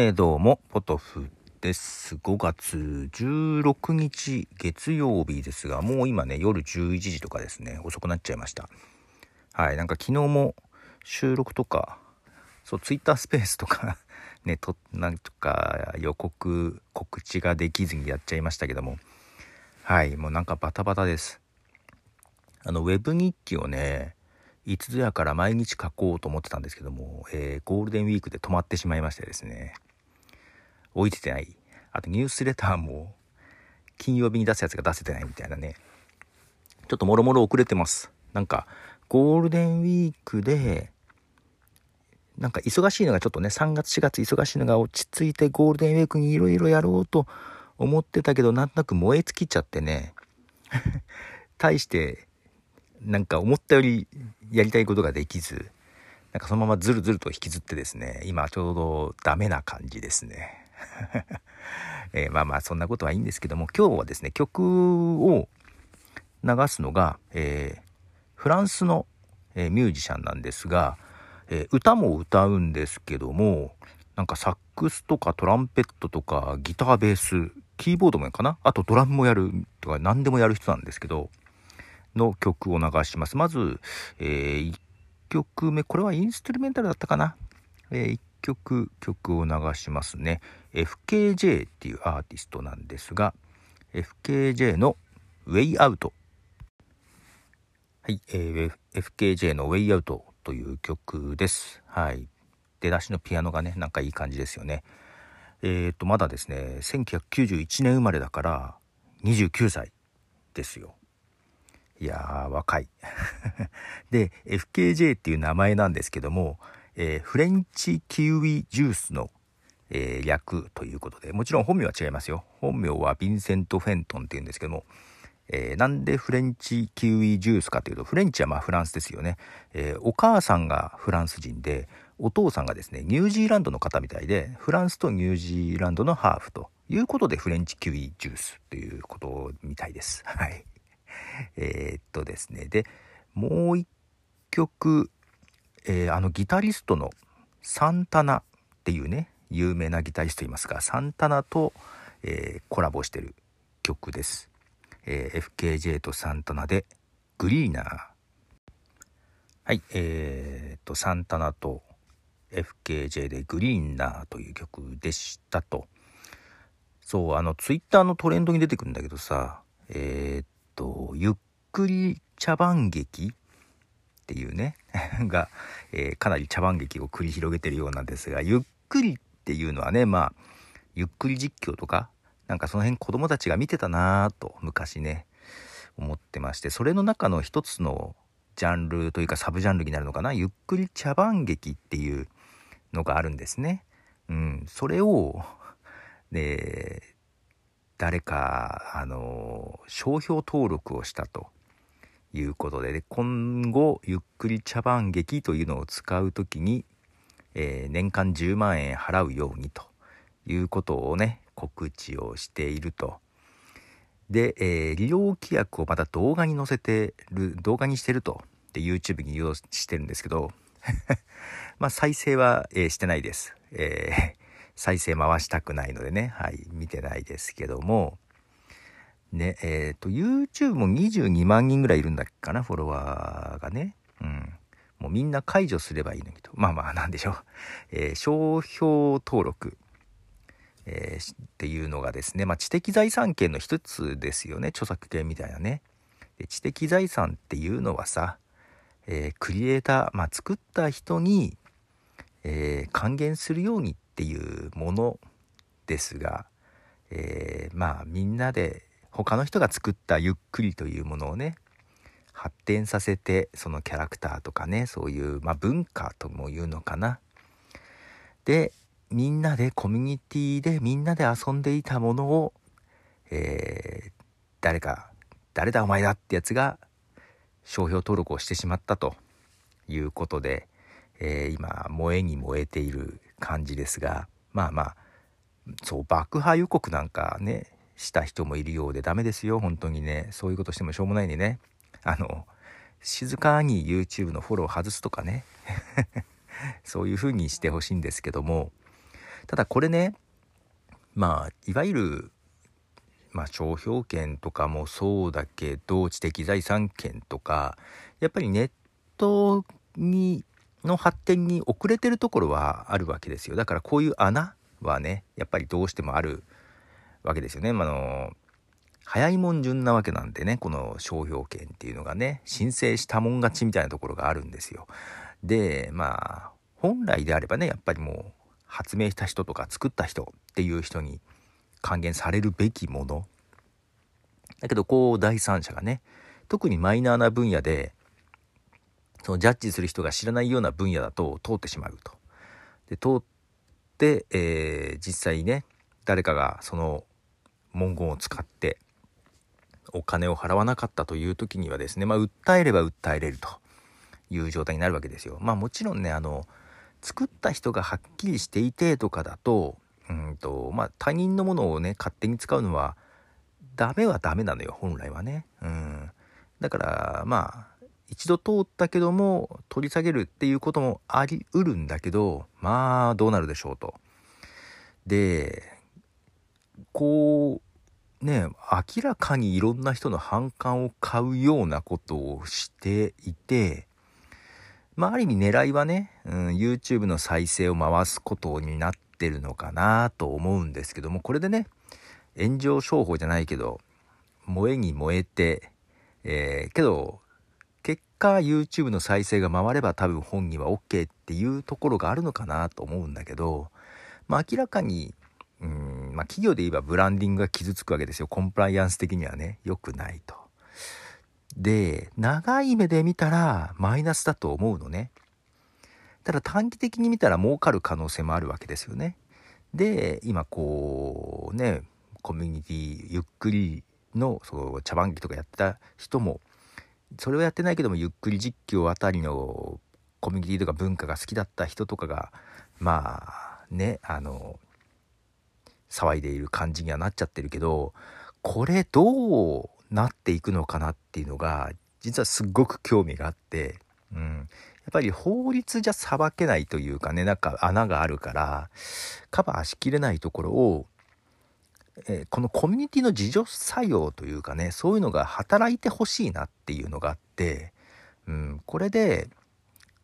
えー、どうも、ポトフです。5月16日月曜日ですが、もう今ね、夜11時とかですね、遅くなっちゃいました。はい、なんか昨日も収録とか、そう、ツイッタースペースとか ね、と、なんとか予告、告知ができずにやっちゃいましたけども、はい、もうなんかバタバタです。あの、ウェブ日記をね、いつぞやから毎日書こうと思ってたんですけども、えー、ゴールデンウィークで止まってしまいましてですね、置いててない。あとニュースレターも金曜日に出すやつが出せてないみたいなね、ちょっともろもろ遅れてます。なんか、ゴールデンウィークで、なんか忙しいのがちょっとね、3月4月忙しいのが落ち着いてゴールデンウィークにいろいろやろうと思ってたけど、なんとなく燃え尽きちゃってね、対してなんか思ったよりやりたいことができず、なんかそのままずるずると引きずってですね、今ちょうどダメな感じですね。えー、まあまあそんなことはいいんですけども、今日はですね、曲を流すのが、えー、フランスの、えー、ミュージシャンなんですが、え歌も歌うんですけども、なんかサックスとかトランペットとかギターベース、キーボードもやるかな？あとドラムもやるとか何でもやる人なんですけど、の曲を流します。まず、え、1曲目、これはインストゥルメンタルだったかな？えー、1曲、曲を流しますね。FKJ っていうアーティストなんですが、FKJ の Way Out。はい、えー、FKJ の Way Out という曲です。はい。出だしのピアノがね、なんかいい感じですよね。えっ、ー、と、まだですね、1991年生まれだから、29歳ですよ。いやー、若い。で、FKJ っていう名前なんですけども、えー、フレンチキウイジュースの、えー、略ということで、もちろん本名は違いますよ。本名はヴィンセント・フェントンっていうんですけども、えー、なんでフレンチキウイジュースかというと、フレンチはまあフランスですよね。えお母さんがフランス人で、お父さんがですね、ニュージーランドの方みたいで、フランスとニュージーランドのハーフということで、フレンチキウイジュースということみたいです。はい。え、っとですね、で、もう一曲、えー、あのギタリストのサンタナっていうね、有名なギタリストいますが、サンタナと、えー、コラボしてる曲です。えー、FKJ とサンタナでグリーナー。はい、えー、と、サンタナと FKJ でグリーナーという曲でしたと。そう、あの、ツイッターのトレンドに出てくるんだけどさ、えー、と、ゆっくり茶番劇っていうね、が、えー、かなり茶番劇を繰り広げてるようなんですが、ゆっくりっていうのはね、まあ、ゆっくり実況とか、なんかその辺子供たちが見てたなぁと昔ね、思ってまして、それの中の一つのジャンルというかサブジャンルになるのかな、ゆっくり茶番劇っていうのがあるんですね。うん、それを、で、誰か、あの、商標登録をしたと。いうことで、で今後、ゆっくり茶番劇というのを使う時に、えー、年間10万円払うようにということをね、告知をしていると。で、えー、利用規約をまた動画に載せてる、動画にしてると。で、YouTube に誘導してるんですけど、まあ再生は、えー、してないです。えー再生回したくないのでね、はい、見てないですけども、ね、えっ、ー、と、YouTube も22万人ぐらいいるんだっけかな、フォロワーがね。うん。もうみんな解除すればいいのにと。まあまあ、なんでしょう。えー、商標登録、えー、っていうのがですね、まあ、知的財産権の一つですよね。著作権みたいなね。で知的財産っていうのはさ、えー、クリエイター、まあ、作った人に、えー、還元するようにっていうものですが、えー、まあみんなで他の人が作ったゆっくりというものをね発展させてそのキャラクターとかねそういう、まあ、文化とも言うのかな。でみんなでコミュニティでみんなで遊んでいたものを、えー、誰か誰だお前だってやつが商標登録をしてしまったということで、えー、今燃えに燃えている感じですがまあまあそう爆破予告なんかねした人もいるようでダメですよ。本当にね。そういうことしてもしょうもないんでね。あの静かに YouTube のフォロー外すとかね。そういう風にしてほしいんですけども。ただこれねまあいわゆるまあ、商標権とかもそうだけど知的財産権とかやっぱりネットにの発展に遅れてるところはあるわけですよ。だからこういう穴はねやっぱりどうしてもあるわけですよね。まあの早いもん順なわけなんでねこの商標権っていうのがね申請したもん勝ちみたいなところがあるんですよ。でまあ本来であればねやっぱりもう発明した人とか作った人っていう人に還元されるべきものだけどこう第三者がね特にマイナーな分野でそのジャッジする人が知らないような分野だと通ってしまうと。で通って、えー、実際ね誰かがその文言を使ってお金を払わなかったという時にはですね、まあ、訴えれば訴えれるという状態になるわけですよ。まあもちろんねあの作った人がはっきりしていてとかだとうんとまあ他人のものをね勝手に使うのはダメはダメなのよ本来はね。うん、だからまあ一度通ったけども取り下げるっていうこともありうるんだけどまあどうなるでしょうと。でこうね明らかにいろんな人の反感を買うようなことをしていてまあある意味狙いはね、うん、YouTube の再生を回すことになってるのかなと思うんですけどもこれでね炎上商法じゃないけど燃えに燃えて、えー、けど結果 YouTube の再生が回れば多分本人は OK っていうところがあるのかなと思うんだけど、まあ、明らかにうん、まあ企業で言えばブランディングが傷つくわけですよ。コンプライアンス的にはね、良くないと。で、長い目で見たらマイナスだと思うのね。ただ短期的に見たら儲かる可能性もあるわけですよね。で、今こうね、コミュニティゆっくりのそう茶番劇とかやってた人もそれをやってないけどもゆっくり実況あたりのコミュニティとか文化が好きだった人とかがまあねあの騒いでいる感じにはなっちゃってるけどこれどうなっていくのかなっていうのが実はすっごく興味があって、うん、やっぱり法律じゃ裁けないというかねなんか穴があるからカバーしきれないところを、えー、このコミュニティの自助作用というかねそういうのが働いてほしいなっていうのがあって、うん、これで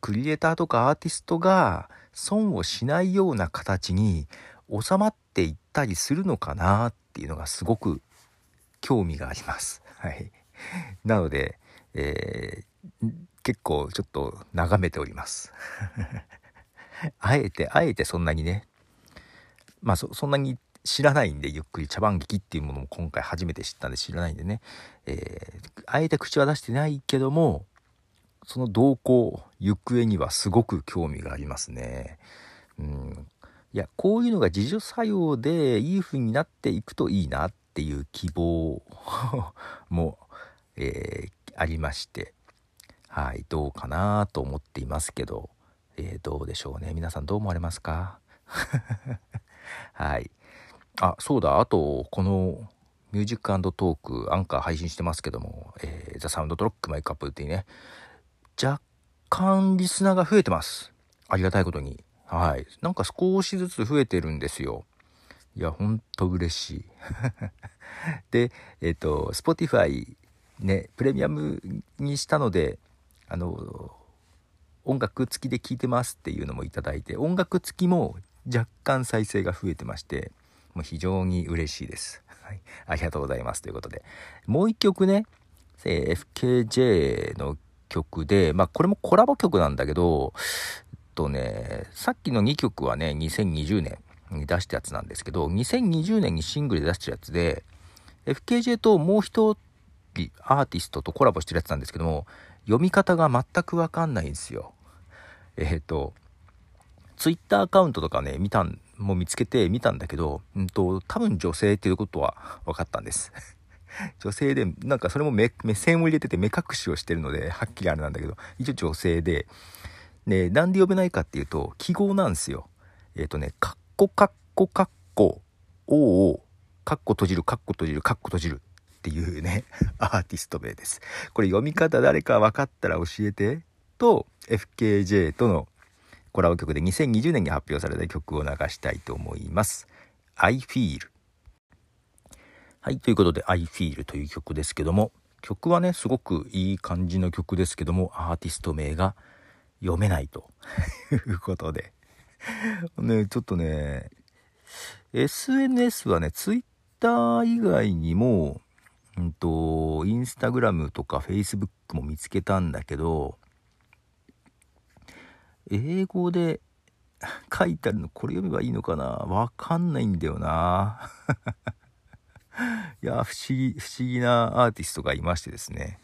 クリエイターとかアーティストが損をしないような形に収まっていったりするのかなっていうのがすごく興味があります。はい。なので、えー、結構ちょっと眺めております。あえて、あえてそんなにね、まあそそんなに知らないんでゆっくり茶番劇っていうものも今回初めて知ったんで知らないんでね、えー、あえて口は出してないけどもその動向行方にはすごく興味がありますね。うん、いやこういうのが自助作用でいい風になっていくといいなっていう希望 も、えー、ありまして。はいどうかなと思っていますけど、えー、どうでしょうね。皆さんどう思われますか？はい。あそうだ。あとこのミュージックトークアンカー配信してますけども、えー、ザ・サウンドトロックマイクアップっていうね。若干リスナーが増えてます。ありがたいことに。はい。なんか少しずつ増えてるんですよ。いや、ほんと嬉しい。で、えっ、ー、と、Spotify ね、プレミアムにしたので、あの、音楽付きで聴いてますっていうのもいただいて、音楽付きも若干再生が増えてまして、もう非常に嬉しいです。はい。ありがとうございます。ということで。もう一曲ね、え FKJ の曲で、まあこれもコラボ曲なんだけど、とね、さっきの2曲はね、2020年に出したやつなんですけど、2020年にシングルで出したやつで、FKJ ともう一人アーティストとコラボしてるやつなんですけども、読み方が全くわかんないんですよ。えっ、ー、と、Twitter アカウントとかね、見たん、も見つけて見たんだけど、うんと、多分女性っていうことは分かったんです。女性で、なんかそれも目線を入れてて目隠しをしてるので、はっきりあれなんだけど、一応女性で、で、なんで呼べないかっていうと、記号なんですよ。えっ、ー、とね、カッコカッコカッコ、おお、カッコ閉じる、カッコ閉じる、カッコ閉じるっていうね、アーティスト名です。これ読み方誰か分かったら教えて、と、FKJ とのコラボ曲で2020年に発表された曲を流したいと思います。I Feel。はい、ということで I Feel という曲ですけども、曲はね、すごくいい感じの曲ですけども、アーティスト名が読めないということで。ね、ちょっとね、SNS はね、Twitter 以外にも、うんと、インスタグラムとか Facebook も見つけたんだけど、英語で 書いてあるのこれ読めばいいのかな？わかんないんだよな。いや、不思議、不思議なアーティストがいましてですね。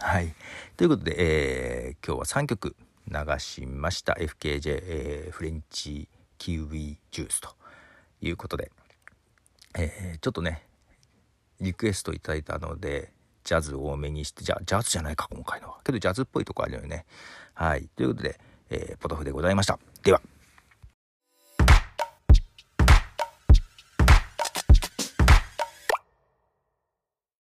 はい。ということで、えー、今日は3曲流しました。FKJ、えー、フレンチキウイジュースということで、えー、ちょっとね、リクエストいただいたので、ジャズ多めにして、じゃジャズじゃないか、今回のは。けどジャズっぽいとこあるよね。はい。ということで、えー、ポトフでございました。では。